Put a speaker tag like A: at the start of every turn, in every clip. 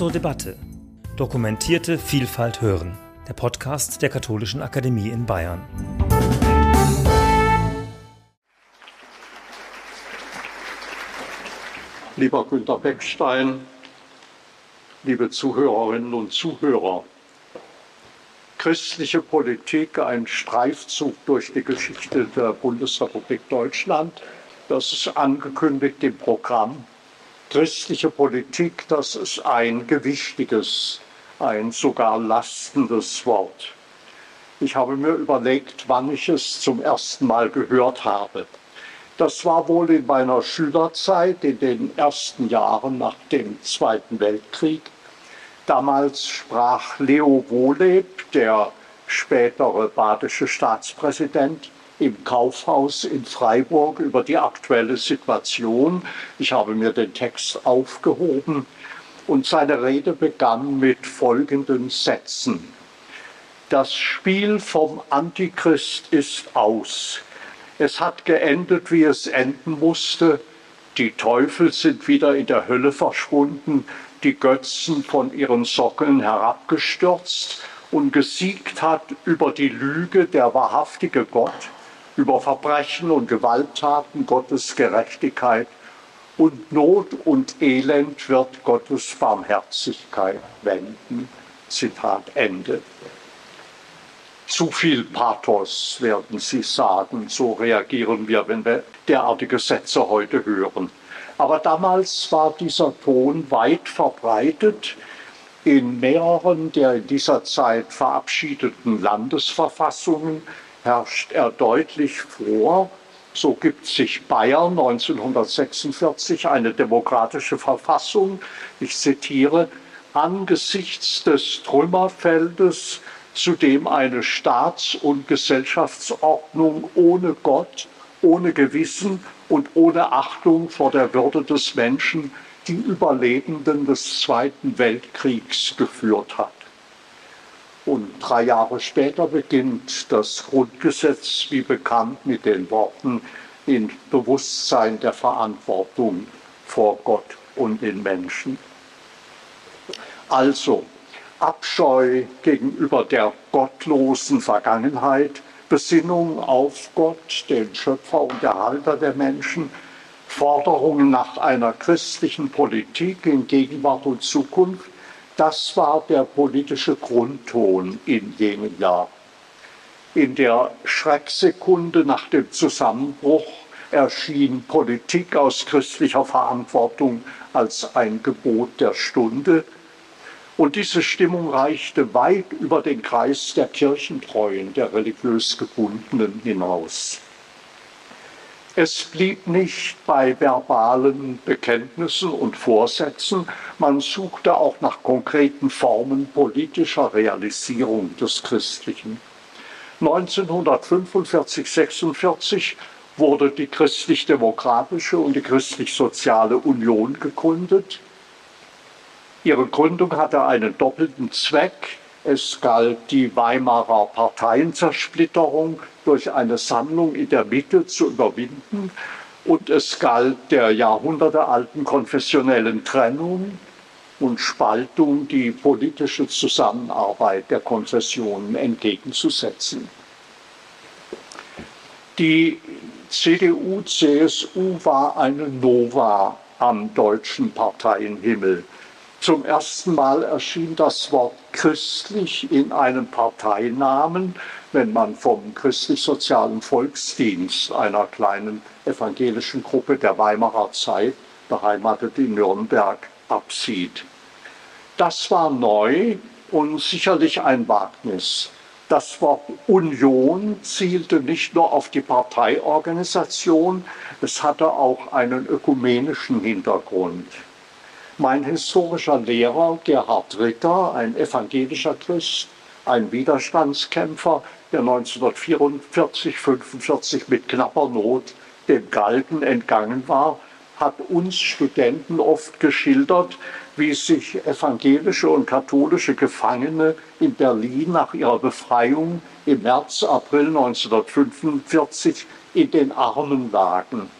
A: zur Debatte. Dokumentierte Vielfalt hören. Der Podcast der Katholischen Akademie in Bayern.
B: Lieber Günter Beckstein, liebe Zuhörerinnen und Zuhörer, christliche Politik, ein Streifzug durch die Geschichte der Bundesrepublik Deutschland, das ist angekündigt im Programm Christliche Politik, das ist ein gewichtiges, ein sogar lastendes Wort. Ich habe mir überlegt, wann ich es zum ersten Mal gehört habe. Das war wohl in meiner Schülerzeit, in den ersten Jahren nach dem Zweiten Weltkrieg. Damals sprach Leo Wohleb, der spätere badische Staatspräsident, im Kaufhaus in Freiburg über die aktuelle Situation. Ich habe mir den Text aufgehoben und seine Rede begann mit folgenden Sätzen. Das Spiel vom Antichrist ist aus. Es hat geendet, wie es enden musste. Die Teufel sind wieder in der Hölle verschwunden, die Götzen von ihren Sockeln herabgestürzt und gesiegt hat über die Lüge der wahrhaftige Gott über Verbrechen und Gewalttaten Gottes Gerechtigkeit und Not und Elend wird Gottes Barmherzigkeit wenden. Zitat Ende. Zu viel Pathos werden Sie sagen, so reagieren wir, wenn wir derartige Sätze heute hören. Aber damals war dieser Ton weit verbreitet in mehreren der in dieser Zeit verabschiedeten Landesverfassungen herrscht er deutlich vor. So gibt sich Bayern 1946 eine demokratische Verfassung. Ich zitiere, angesichts des Trümmerfeldes, zu dem eine Staats- und Gesellschaftsordnung ohne Gott, ohne Gewissen und ohne Achtung vor der Würde des Menschen die Überlebenden des Zweiten Weltkriegs geführt hat. Und drei Jahre später beginnt das Grundgesetz, wie bekannt, mit den Worten in Bewusstsein der Verantwortung vor Gott und den Menschen. Also Abscheu gegenüber der gottlosen Vergangenheit, Besinnung auf Gott, den Schöpfer und Erhalter der Menschen, Forderungen nach einer christlichen Politik in Gegenwart und Zukunft, das war der politische Grundton in jenem Jahr. In der Schrecksekunde nach dem Zusammenbruch erschien Politik aus christlicher Verantwortung als ein Gebot der Stunde. Und diese Stimmung reichte weit über den Kreis der Kirchentreuen, der religiös Gebundenen hinaus. Es blieb nicht bei verbalen Bekenntnissen und Vorsätzen, man suchte auch nach konkreten Formen politischer Realisierung des Christlichen. 1945, 46 wurde die christlich-demokratische und die christlich-soziale Union gegründet. Ihre Gründung hatte einen doppelten Zweck. Es galt die Weimarer Parteienzersplitterung durch eine Sammlung in der Mitte zu überwinden und es galt der jahrhundertealten konfessionellen Trennung und Spaltung die politische Zusammenarbeit der Konfessionen entgegenzusetzen. Die CDU-CSU war eine Nova am deutschen Parteienhimmel. Zum ersten Mal erschien das Wort christlich in einem Parteinamen, wenn man vom christlich-sozialen Volksdienst einer kleinen evangelischen Gruppe der Weimarer Zeit, beheimatet in Nürnberg, absieht. Das war neu und sicherlich ein Wagnis. Das Wort Union zielte nicht nur auf die Parteiorganisation, es hatte auch einen ökumenischen Hintergrund. Mein historischer Lehrer Gerhard Ritter, ein evangelischer Christ, ein Widerstandskämpfer, der 1944, 45 mit knapper Not dem Galgen entgangen war, hat uns Studenten oft geschildert, wie sich evangelische und katholische Gefangene in Berlin nach ihrer Befreiung im März, April 1945 in den Armen lagen.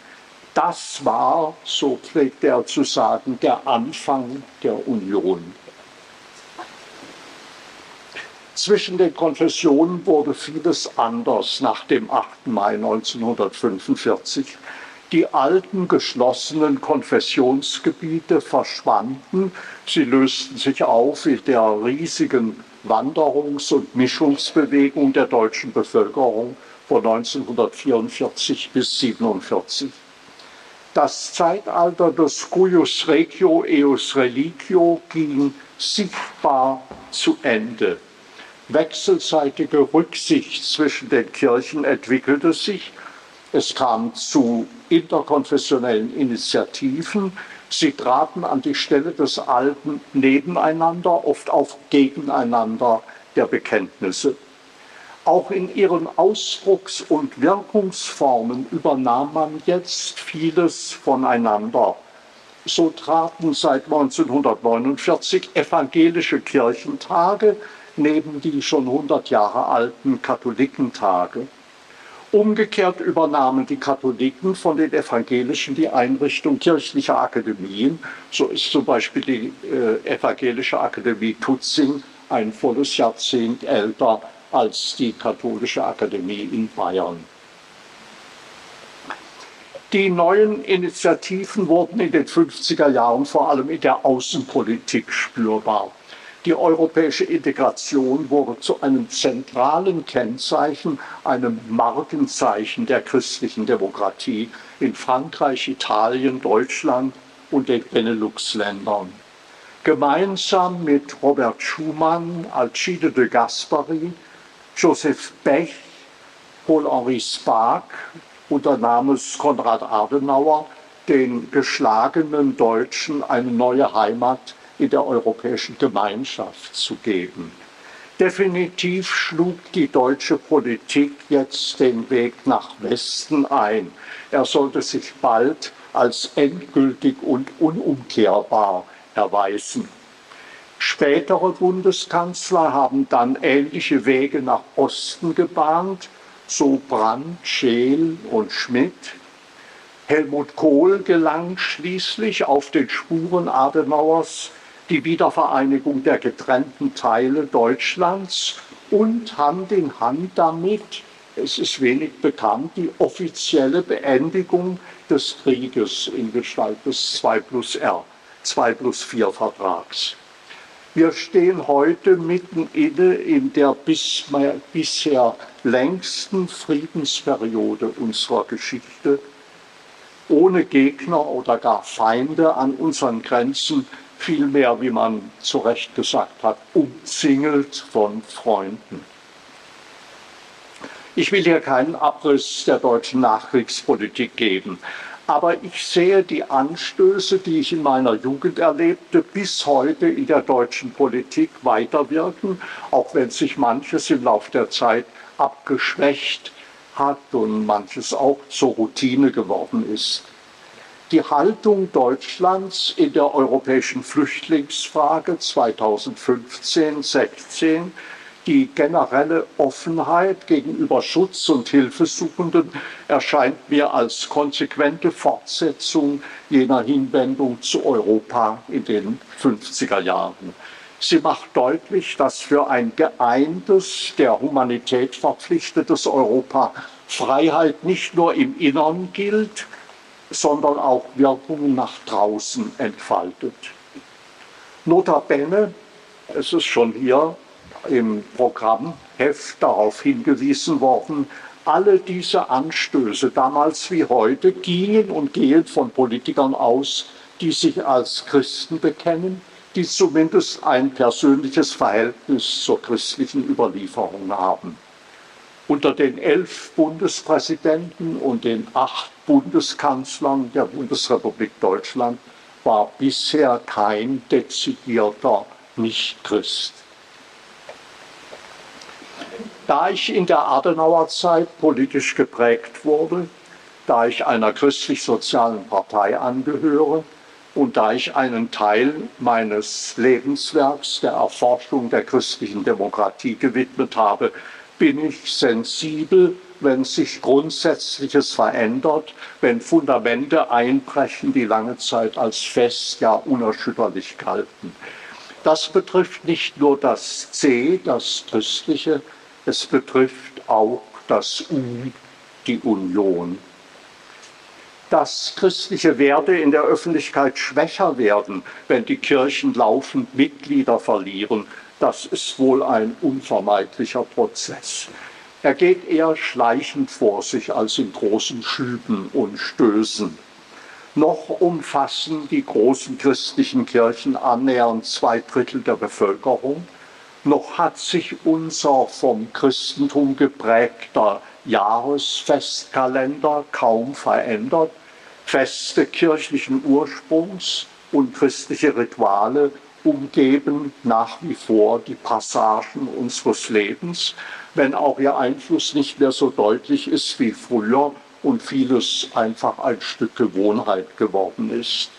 B: Das war, so pflegte er zu sagen, der Anfang der Union. Zwischen den Konfessionen wurde vieles anders nach dem 8. Mai 1945. Die alten geschlossenen Konfessionsgebiete verschwanden. Sie lösten sich auf in der riesigen Wanderungs- und Mischungsbewegung der deutschen Bevölkerung von 1944 bis 1947. Das Zeitalter des Cuius Regio eus Religio ging sichtbar zu Ende. Wechselseitige Rücksicht zwischen den Kirchen entwickelte sich es kam zu interkonfessionellen Initiativen. Sie traten an die Stelle des alten Nebeneinander, oft auch gegeneinander der Bekenntnisse. Auch in ihren Ausdrucks- und Wirkungsformen übernahm man jetzt vieles voneinander. So traten seit 1949 evangelische Kirchentage neben die schon 100 Jahre alten Katholikentage. Umgekehrt übernahmen die Katholiken von den Evangelischen die Einrichtung kirchlicher Akademien. So ist zum Beispiel die äh, Evangelische Akademie Tutzing ein volles Jahrzehnt älter als die Katholische Akademie in Bayern. Die neuen Initiativen wurden in den 50er Jahren vor allem in der Außenpolitik spürbar. Die europäische Integration wurde zu einem zentralen Kennzeichen, einem Markenzeichen der christlichen Demokratie in Frankreich, Italien, Deutschland und den Benelux-Ländern. Gemeinsam mit Robert Schumann, Alcide de Gasperi, Joseph Bech, Paul-Henri Spaak unternahm es Konrad Adenauer, den geschlagenen Deutschen eine neue Heimat in der europäischen Gemeinschaft zu geben. Definitiv schlug die deutsche Politik jetzt den Weg nach Westen ein. Er sollte sich bald als endgültig und unumkehrbar erweisen. Spätere Bundeskanzler haben dann ähnliche Wege nach Osten gebahnt, so Brandt, Scheel und Schmidt. Helmut Kohl gelang schließlich auf den Spuren Adenauers die Wiedervereinigung der getrennten Teile Deutschlands und Hand in Hand damit, es ist wenig bekannt, die offizielle Beendigung des Krieges in Gestalt des 2 plus R, 2 plus 4 Vertrags. Wir stehen heute mitten inne in der bisher längsten Friedensperiode unserer Geschichte, ohne Gegner oder gar Feinde an unseren Grenzen vielmehr, wie man zu Recht gesagt hat, umzingelt von Freunden. Ich will hier keinen Abriss der deutschen Nachkriegspolitik geben, aber ich sehe die Anstöße, die ich in meiner Jugend erlebte, bis heute in der deutschen Politik weiterwirken, auch wenn sich manches im Laufe der Zeit abgeschwächt hat und manches auch zur Routine geworden ist. Die Haltung Deutschlands in der europäischen Flüchtlingsfrage 2015-16, die generelle Offenheit gegenüber Schutz und Hilfesuchenden erscheint mir als konsequente Fortsetzung jener Hinwendung zu Europa in den 50er Jahren. Sie macht deutlich, dass für ein geeintes, der Humanität verpflichtetes Europa Freiheit nicht nur im Innern gilt, sondern auch Wirkungen nach draußen entfaltet. Notabene, es ist schon hier im Programmheft darauf hingewiesen worden, alle diese Anstöße, damals wie heute, gingen und gehen von Politikern aus, die sich als Christen bekennen, die zumindest ein persönliches Verhältnis zur christlichen Überlieferung haben. Unter den elf Bundespräsidenten und den acht Bundeskanzlern der Bundesrepublik Deutschland war bisher kein dezidierter Nichtchrist. Da ich in der Adenauerzeit politisch geprägt wurde, da ich einer christlich-sozialen Partei angehöre und da ich einen Teil meines Lebenswerks der Erforschung der christlichen Demokratie gewidmet habe, bin ich sensibel, wenn sich Grundsätzliches verändert, wenn Fundamente einbrechen, die lange Zeit als fest, ja unerschütterlich galten. Das betrifft nicht nur das C, das Christliche, es betrifft auch das U, die Union. Dass christliche Werte in der Öffentlichkeit schwächer werden, wenn die Kirchen laufend Mitglieder verlieren, das ist wohl ein unvermeidlicher Prozess. Er geht eher schleichend vor sich als in großen Schüben und Stößen. Noch umfassen die großen christlichen Kirchen annähernd zwei Drittel der Bevölkerung. Noch hat sich unser vom Christentum geprägter Jahresfestkalender kaum verändert. Feste kirchlichen Ursprungs und christliche Rituale umgeben nach wie vor die Passagen unseres Lebens, wenn auch ihr Einfluss nicht mehr so deutlich ist wie früher und vieles einfach ein Stück Gewohnheit geworden ist.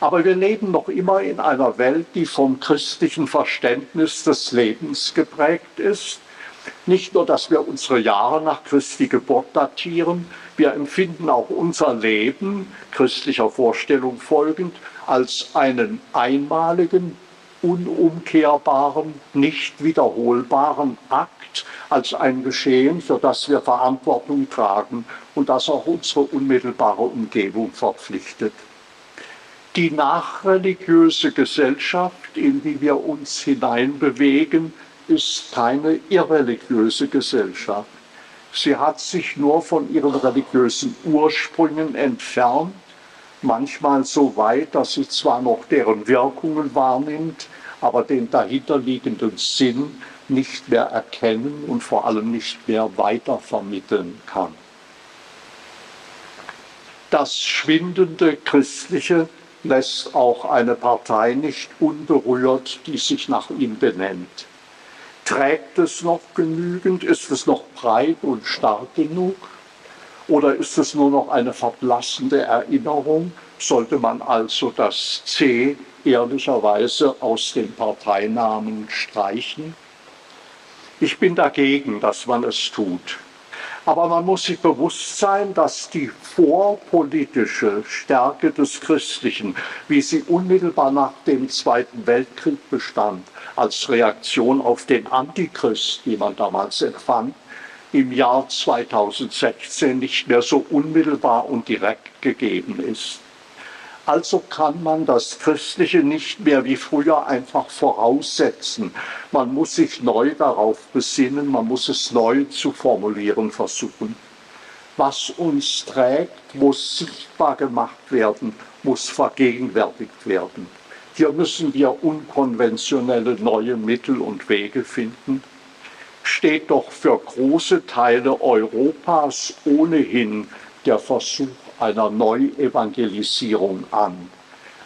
B: Aber wir leben noch immer in einer Welt, die vom christlichen Verständnis des Lebens geprägt ist. Nicht nur, dass wir unsere Jahre nach Christi Geburt datieren, wir empfinden auch unser Leben, christlicher Vorstellung folgend, als einen einmaligen, unumkehrbaren, nicht wiederholbaren Akt, als ein Geschehen, für das wir Verantwortung tragen und das auch unsere unmittelbare Umgebung verpflichtet. Die nachreligiöse Gesellschaft, in die wir uns hineinbewegen, ist keine irreligiöse Gesellschaft. Sie hat sich nur von ihren religiösen Ursprüngen entfernt manchmal so weit, dass sie zwar noch deren Wirkungen wahrnimmt, aber den dahinterliegenden Sinn nicht mehr erkennen und vor allem nicht mehr weitervermitteln kann. Das schwindende Christliche lässt auch eine Partei nicht unberührt, die sich nach ihm benennt. Trägt es noch genügend? Ist es noch breit und stark genug? Oder ist es nur noch eine verblassende Erinnerung? Sollte man also das C ehrlicherweise aus den Parteinamen streichen? Ich bin dagegen, dass man es tut. Aber man muss sich bewusst sein, dass die vorpolitische Stärke des Christlichen, wie sie unmittelbar nach dem Zweiten Weltkrieg bestand, als Reaktion auf den Antichrist, den man damals empfand, im Jahr 2016 nicht mehr so unmittelbar und direkt gegeben ist. Also kann man das Christliche nicht mehr wie früher einfach voraussetzen. Man muss sich neu darauf besinnen, man muss es neu zu formulieren versuchen. Was uns trägt, muss sichtbar gemacht werden, muss vergegenwärtigt werden. Hier müssen wir unkonventionelle neue Mittel und Wege finden steht doch für große Teile Europas ohnehin der Versuch einer Neuevangelisierung an.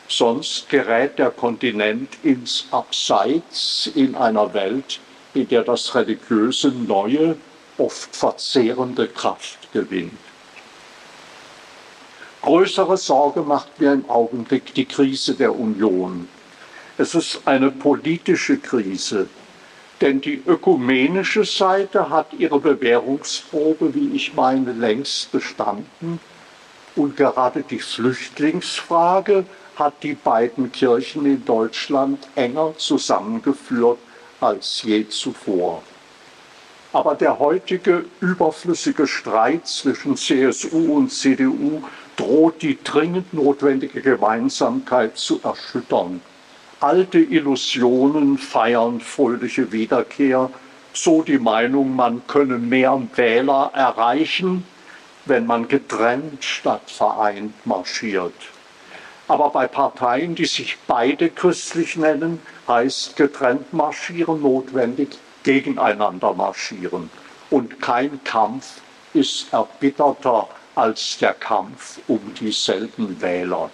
B: Sonst gerät der Kontinent ins Abseits in einer Welt, in der das religiöse Neue oft verzehrende Kraft gewinnt. Größere Sorge macht mir im Augenblick die Krise der Union. Es ist eine politische Krise, denn die ökumenische Seite hat ihre Bewährungsprobe, wie ich meine, längst bestanden. Und gerade die Flüchtlingsfrage hat die beiden Kirchen in Deutschland enger zusammengeführt als je zuvor. Aber der heutige überflüssige Streit zwischen CSU und CDU droht die dringend notwendige Gemeinsamkeit zu erschüttern alte Illusionen feiern fröhliche Wiederkehr, so die Meinung, man könne mehr Wähler erreichen, wenn man getrennt statt vereint marschiert. Aber bei Parteien, die sich beide christlich nennen, heißt getrennt marschieren notwendig gegeneinander marschieren. Und kein Kampf ist erbitterter als der Kampf um dieselben Wähler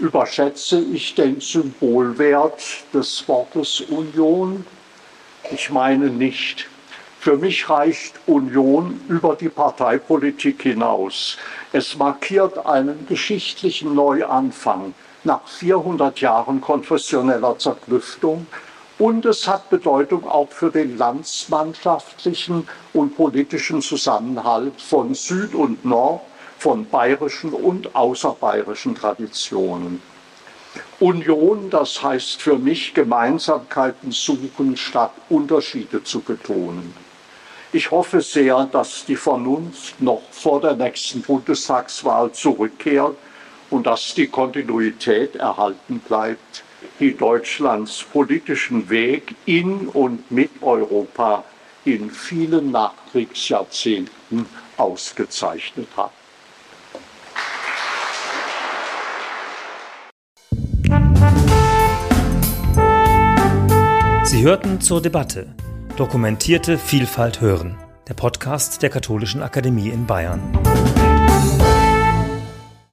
B: überschätze ich den Symbolwert des Wortes Union? Ich meine nicht. Für mich reicht Union über die Parteipolitik hinaus. Es markiert einen geschichtlichen Neuanfang nach 400 Jahren konfessioneller Zerklüftung und es hat Bedeutung auch für den landsmannschaftlichen und politischen Zusammenhalt von Süd und Nord von bayerischen und außerbayerischen Traditionen. Union, das heißt für mich Gemeinsamkeiten suchen, statt Unterschiede zu betonen. Ich hoffe sehr, dass die Vernunft noch vor der nächsten Bundestagswahl zurückkehrt und dass die Kontinuität erhalten bleibt, die Deutschlands politischen Weg in und mit Europa in vielen Nachkriegsjahrzehnten ausgezeichnet hat.
A: Sie hörten zur Debatte Dokumentierte Vielfalt hören, der Podcast der Katholischen Akademie in Bayern.